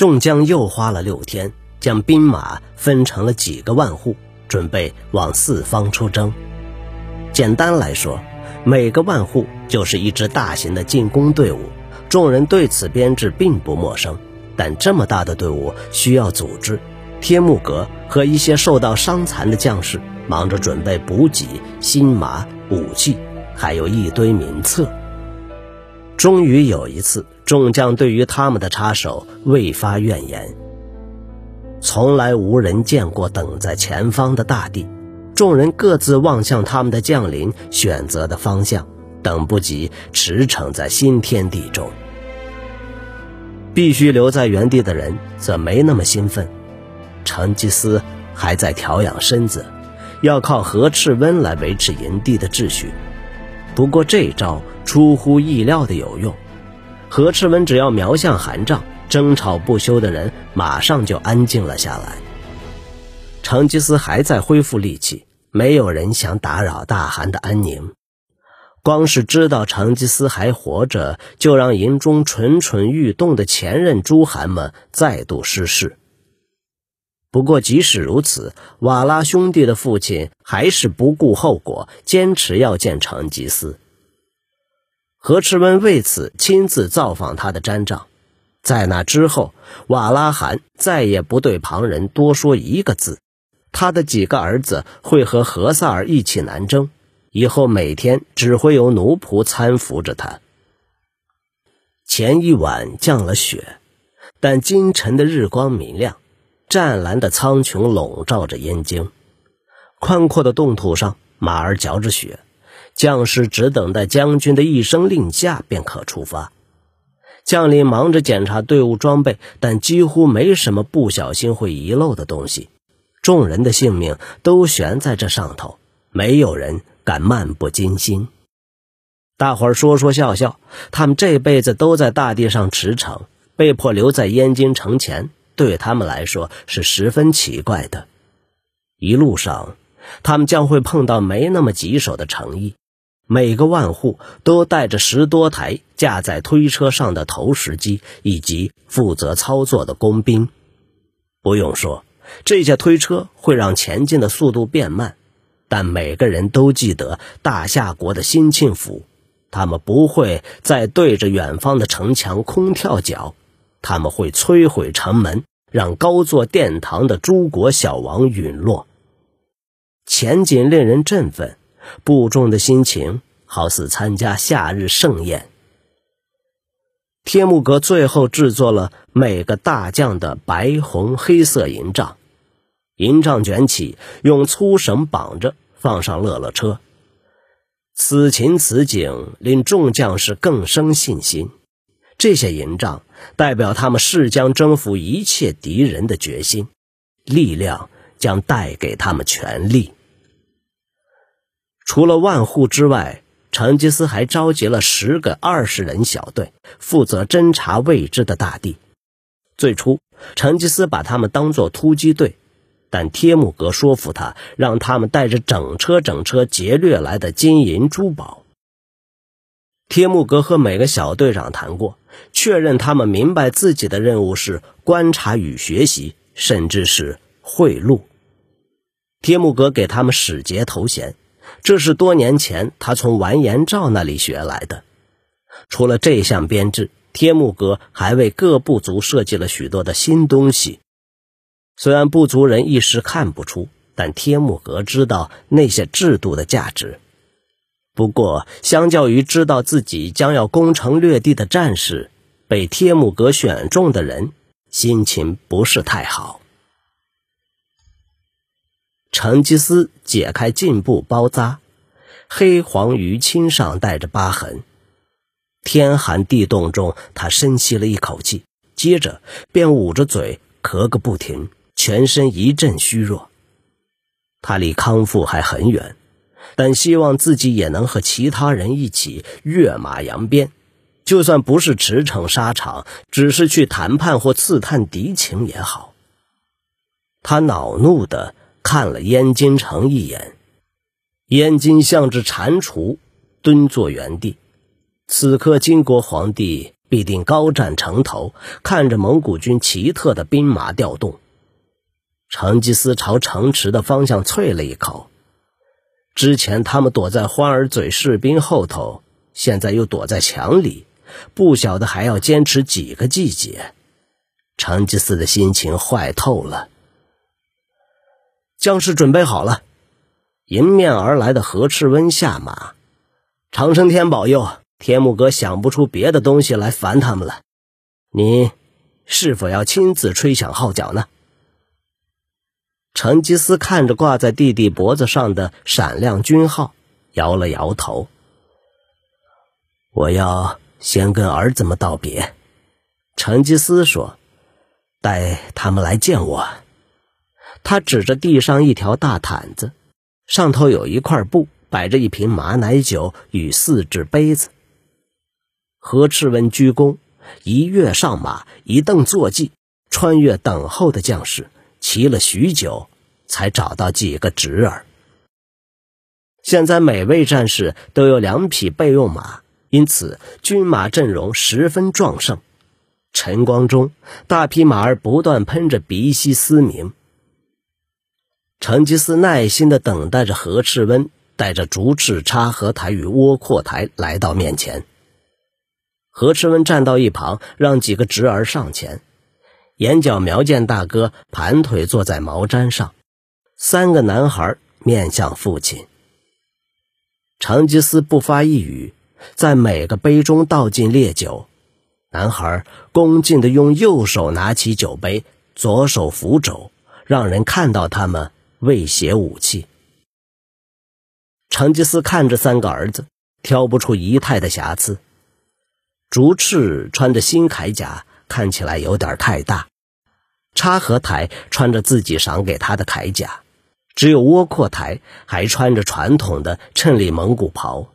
众将又花了六天，将兵马分成了几个万户，准备往四方出征。简单来说，每个万户就是一支大型的进攻队伍。众人对此编制并不陌生，但这么大的队伍需要组织。天目阁和一些受到伤残的将士忙着准备补给、新马、武器，还有一堆名册。终于有一次，众将对于他们的插手未发怨言。从来无人见过等在前方的大地，众人各自望向他们的将领选择的方向，等不及驰骋在新天地中。必须留在原地的人则没那么兴奋。成吉思还在调养身子，要靠何赤温来维持营地的秩序。不过这招出乎意料的有用，何赤文只要瞄向韩帐，争吵不休的人马上就安静了下来。成吉思还在恢复力气，没有人想打扰大汗的安宁。光是知道成吉思还活着，就让营中蠢蠢欲动的前任诸汗们再度失势。不过，即使如此，瓦拉兄弟的父亲还是不顾后果，坚持要见成吉思。何赤温为此亲自造访他的毡帐。在那之后，瓦拉汗再也不对旁人多说一个字。他的几个儿子会和何萨尔一起南征，以后每天只会有奴仆搀扶着他。前一晚降了雪，但今晨的日光明亮。湛蓝的苍穹笼罩着燕京，宽阔的冻土上，马儿嚼着雪，将士只等待将军的一声令下便可出发。将领忙着检查队伍装备，但几乎没什么不小心会遗漏的东西。众人的性命都悬在这上头，没有人敢漫不经心。大伙儿说说笑笑，他们这辈子都在大地上驰骋，被迫留在燕京城前。对他们来说是十分奇怪的。一路上，他们将会碰到没那么棘手的诚意。每个万户都带着十多台架在推车上的投石机，以及负责操作的工兵。不用说，这些推车会让前进的速度变慢。但每个人都记得大夏国的新庆府，他们不会再对着远方的城墙空跳脚，他们会摧毁城门。让高坐殿堂的诸国小王陨落，前景令人振奋，部众的心情好似参加夏日盛宴。天目阁最后制作了每个大将的白、红、黑色营帐，营帐卷起，用粗绳绑着，放上乐乐车。此情此景，令众将士更生信心。这些营帐代表他们誓将征服一切敌人的决心，力量将带给他们权力。除了万户之外，成吉思还召集了十个二十人小队，负责侦察未知的大地。最初，成吉思把他们当作突击队，但帖木格说服他，让他们带着整车整车劫掠来的金银珠宝。帖木格和每个小队长谈过。确认他们明白自己的任务是观察与学习，甚至是贿赂。帖木格给他们使节头衔，这是多年前他从完颜赵那里学来的。除了这项编制，帖木格还为各部族设计了许多的新东西。虽然部族人一时看不出，但帖木格知道那些制度的价值。不过，相较于知道自己将要攻城略地的战士，被帖木格选中的人心情不是太好。成吉思解开颈部包扎，黑黄鱼青上带着疤痕。天寒地冻中，他深吸了一口气，接着便捂着嘴咳个不停，全身一阵虚弱。他离康复还很远。但希望自己也能和其他人一起跃马扬鞭，就算不是驰骋沙场，只是去谈判或刺探敌情也好。他恼怒的看了燕京城一眼，燕京像只蟾蜍，蹲坐原地。此刻，金国皇帝必定高站城头，看着蒙古军奇特的兵马调动。成吉思朝城池的方向啐了一口。之前他们躲在欢儿嘴士兵后头，现在又躲在墙里，不晓得还要坚持几个季节。成吉思的心情坏透了。将士准备好了，迎面而来的何赤温下马。长生天保佑，天目阁想不出别的东西来烦他们了。你是否要亲自吹响号角呢？成吉思看着挂在弟弟脖子上的闪亮军号，摇了摇头。我要先跟儿子们道别。成吉思说：“带他们来见我。”他指着地上一条大毯子，上头有一块布，摆着一瓶马奶酒与四只杯子。何赤温鞠躬，一跃上马，一蹬坐骑，穿越等候的将士，骑了许久，才找到几个侄儿。现在每位战士都有两匹备用马，因此军马阵容十分壮盛。晨光中，大匹马儿不断喷着鼻息嘶鸣。成吉思耐心地等待着何赤温带着竹赤插合台与窝阔台来到面前。何赤温站到一旁，让几个侄儿上前。眼角苗见大哥盘腿坐在毛毡上，三个男孩面向父亲。成吉思不发一语，在每个杯中倒进烈酒。男孩恭敬地用右手拿起酒杯，左手扶肘，让人看到他们。未携武器，成吉思看着三个儿子，挑不出仪态的瑕疵。竹赤穿着新铠甲，看起来有点太大；插合台穿着自己赏给他的铠甲，只有窝阔台还穿着传统的衬里蒙古袍。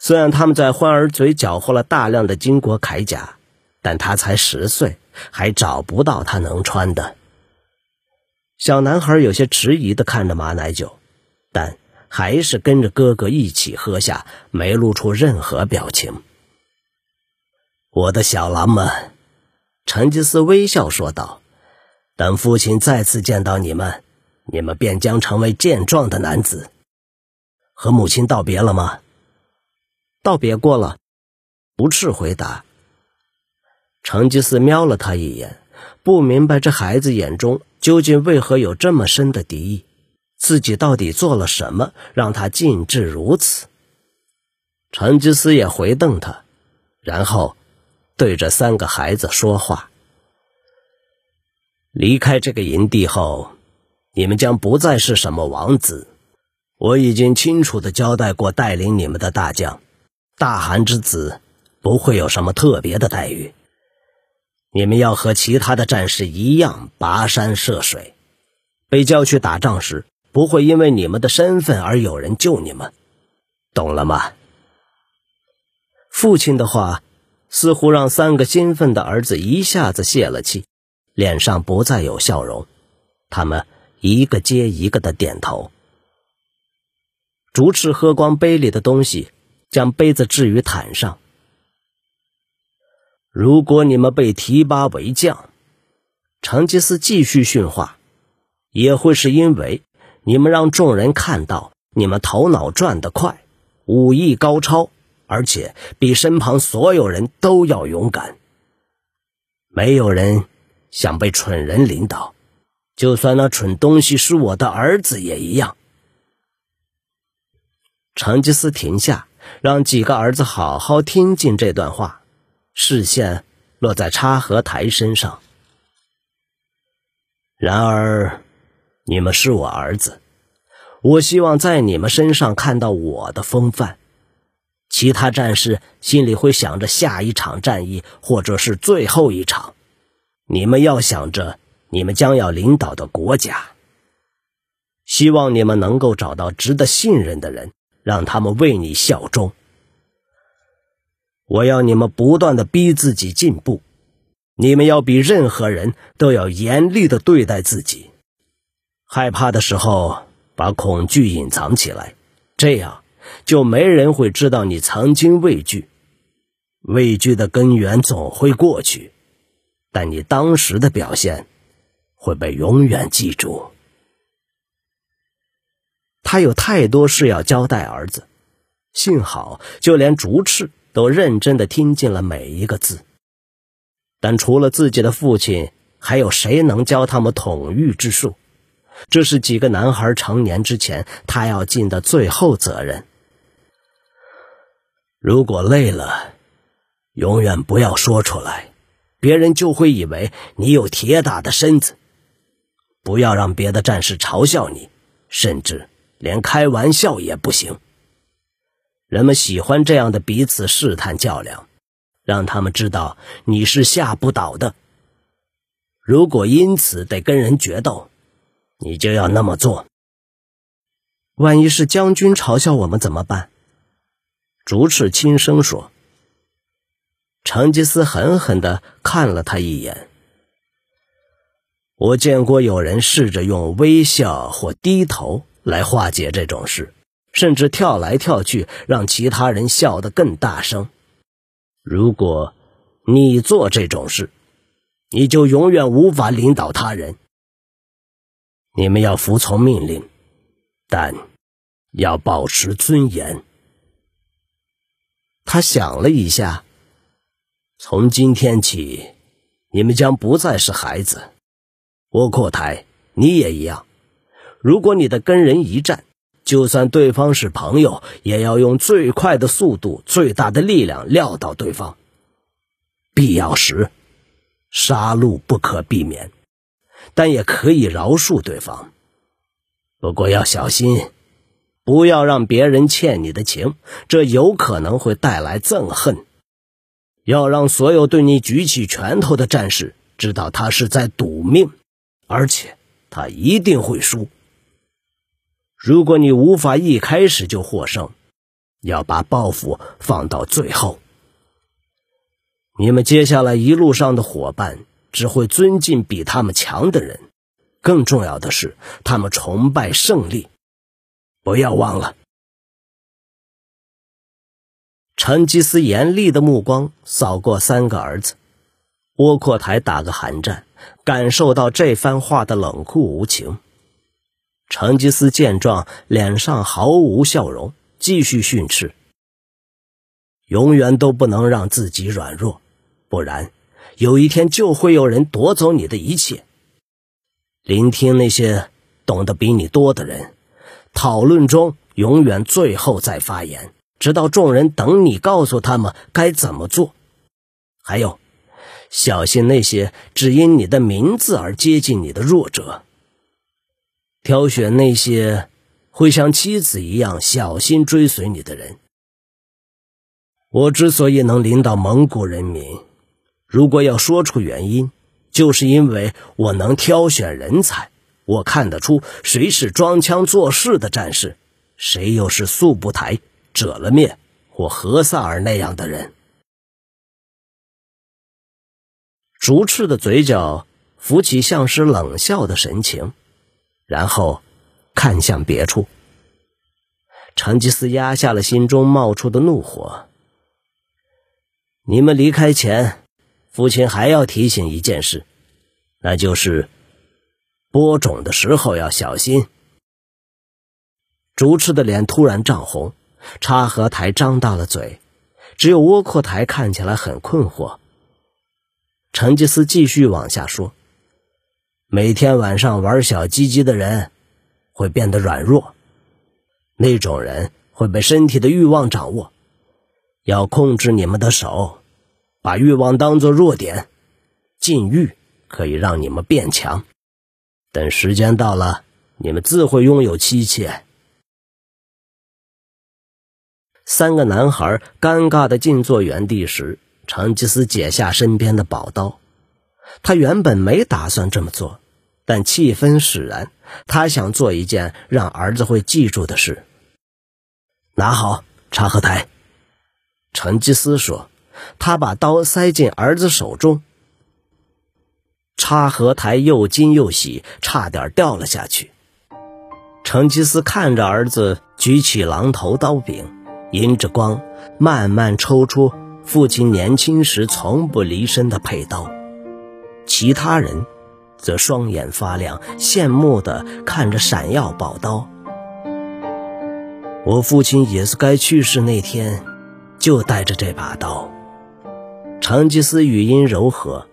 虽然他们在欢儿嘴缴获了大量的金国铠甲，但他才十岁，还找不到他能穿的。小男孩有些迟疑的看着马奶酒，但还是跟着哥哥一起喝下，没露出任何表情。我的小狼们，成吉思微笑说道：“等父亲再次见到你们，你们便将成为健壮的男子。和母亲道别了吗？”“道别过了。”不赤回答。成吉思瞄了他一眼，不明白这孩子眼中。究竟为何有这么深的敌意？自己到底做了什么，让他尽至如此？成吉思也回瞪他，然后对着三个孩子说话：“离开这个营地后，你们将不再是什么王子。我已经清楚的交代过，带领你们的大将，大汗之子，不会有什么特别的待遇。”你们要和其他的战士一样跋山涉水，被叫去打仗时，不会因为你们的身份而有人救你们，懂了吗？父亲的话似乎让三个兴奋的儿子一下子泄了气，脸上不再有笑容。他们一个接一个的点头。竹赤喝光杯里的东西，将杯子置于毯上。如果你们被提拔为将，成吉思继续训话，也会是因为你们让众人看到你们头脑转得快，武艺高超，而且比身旁所有人都要勇敢。没有人想被蠢人领导，就算那蠢东西是我的儿子也一样。成吉思停下，让几个儿子好好听进这段话。视线落在插合台身上。然而，你们是我儿子，我希望在你们身上看到我的风范。其他战士心里会想着下一场战役，或者是最后一场。你们要想着你们将要领导的国家。希望你们能够找到值得信任的人，让他们为你效忠。我要你们不断的逼自己进步，你们要比任何人都要严厉的对待自己。害怕的时候，把恐惧隐藏起来，这样就没人会知道你曾经畏惧。畏惧的根源总会过去，但你当时的表现会被永远记住。他有太多事要交代儿子，幸好就连竹赤都认真的听进了每一个字。但除了自己的父亲，还有谁能教他们统御之术？这是几个男孩成年之前他要尽的最后责任。如果累了，永远不要说出来，别人就会以为你有铁打的身子。不要让别的战士嘲笑你，甚至。连开玩笑也不行。人们喜欢这样的彼此试探较量，让他们知道你是吓不倒的。如果因此得跟人决斗，你就要那么做。万一是将军嘲笑我们怎么办？竹赤轻声说。成吉思狠狠的看了他一眼。我见过有人试着用微笑或低头。来化解这种事，甚至跳来跳去，让其他人笑得更大声。如果你做这种事，你就永远无法领导他人。你们要服从命令，但要保持尊严。他想了一下，从今天起，你们将不再是孩子。窝阔台，你也一样。如果你的跟人一战，就算对方是朋友，也要用最快的速度、最大的力量撂倒对方。必要时，杀戮不可避免，但也可以饶恕对方。不过要小心，不要让别人欠你的情，这有可能会带来憎恨。要让所有对你举起拳头的战士知道，他是在赌命，而且他一定会输。如果你无法一开始就获胜，要把报复放到最后。你们接下来一路上的伙伴只会尊敬比他们强的人，更重要的是，他们崇拜胜利。不要忘了。成吉思严厉的目光扫过三个儿子，窝阔台打个寒战，感受到这番话的冷酷无情。成吉思见状，脸上毫无笑容，继续训斥：“永远都不能让自己软弱，不然有一天就会有人夺走你的一切。聆听那些懂得比你多的人，讨论中永远最后再发言，直到众人等你告诉他们该怎么做。还有，小心那些只因你的名字而接近你的弱者。”挑选那些会像妻子一样小心追随你的人。我之所以能领导蒙古人民，如果要说出原因，就是因为我能挑选人才。我看得出谁是装腔作势的战士，谁又是素不台、折了面或何萨尔那样的人。竹赤的嘴角浮起像是冷笑的神情。然后，看向别处。成吉思压下了心中冒出的怒火。你们离开前，父亲还要提醒一件事，那就是播种的时候要小心。竹赤的脸突然涨红，插合台张大了嘴，只有窝阔台看起来很困惑。成吉思继续往下说。每天晚上玩小鸡鸡的人会变得软弱，那种人会被身体的欲望掌握。要控制你们的手，把欲望当作弱点。禁欲可以让你们变强，等时间到了，你们自会拥有妻妾。三个男孩尴尬的静坐原地时，成吉思解下身边的宝刀。他原本没打算这么做，但气氛使然。他想做一件让儿子会记住的事。拿好察合台，成吉思说。他把刀塞进儿子手中。插合台又惊又喜，差点掉了下去。成吉思看着儿子举起狼头刀柄，迎着光慢慢抽出父亲年轻时从不离身的佩刀，其他人则双眼发亮，羡慕地看着闪耀宝刀。我父亲也是该去世那天，就带着这把刀。成吉思语音柔和。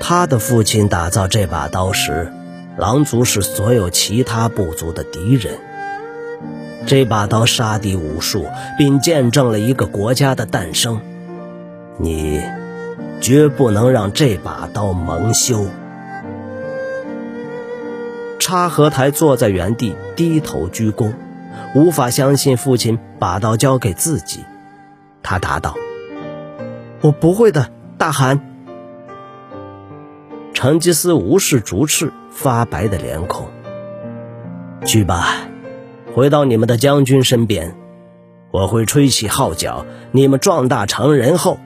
他的父亲打造这把刀时，狼族是所有其他部族的敌人。这把刀杀敌无数，并见证了一个国家的诞生。你绝不能让这把刀蒙羞。插合台坐在原地，低头鞠躬，无法相信父亲把刀交给自己。他答道：“我不会的，大汗。”成吉思无视竹翅发白的脸孔，去吧，回到你们的将军身边，我会吹起号角。你们壮大成人后，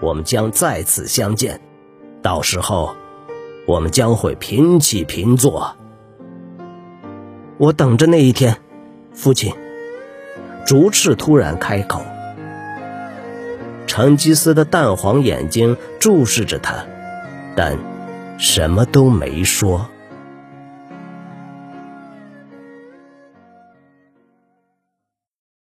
我们将再次相见，到时候，我们将会平起平坐。我等着那一天，父亲。竹赤突然开口，成吉思的淡黄眼睛注视着他，但。什么都没说。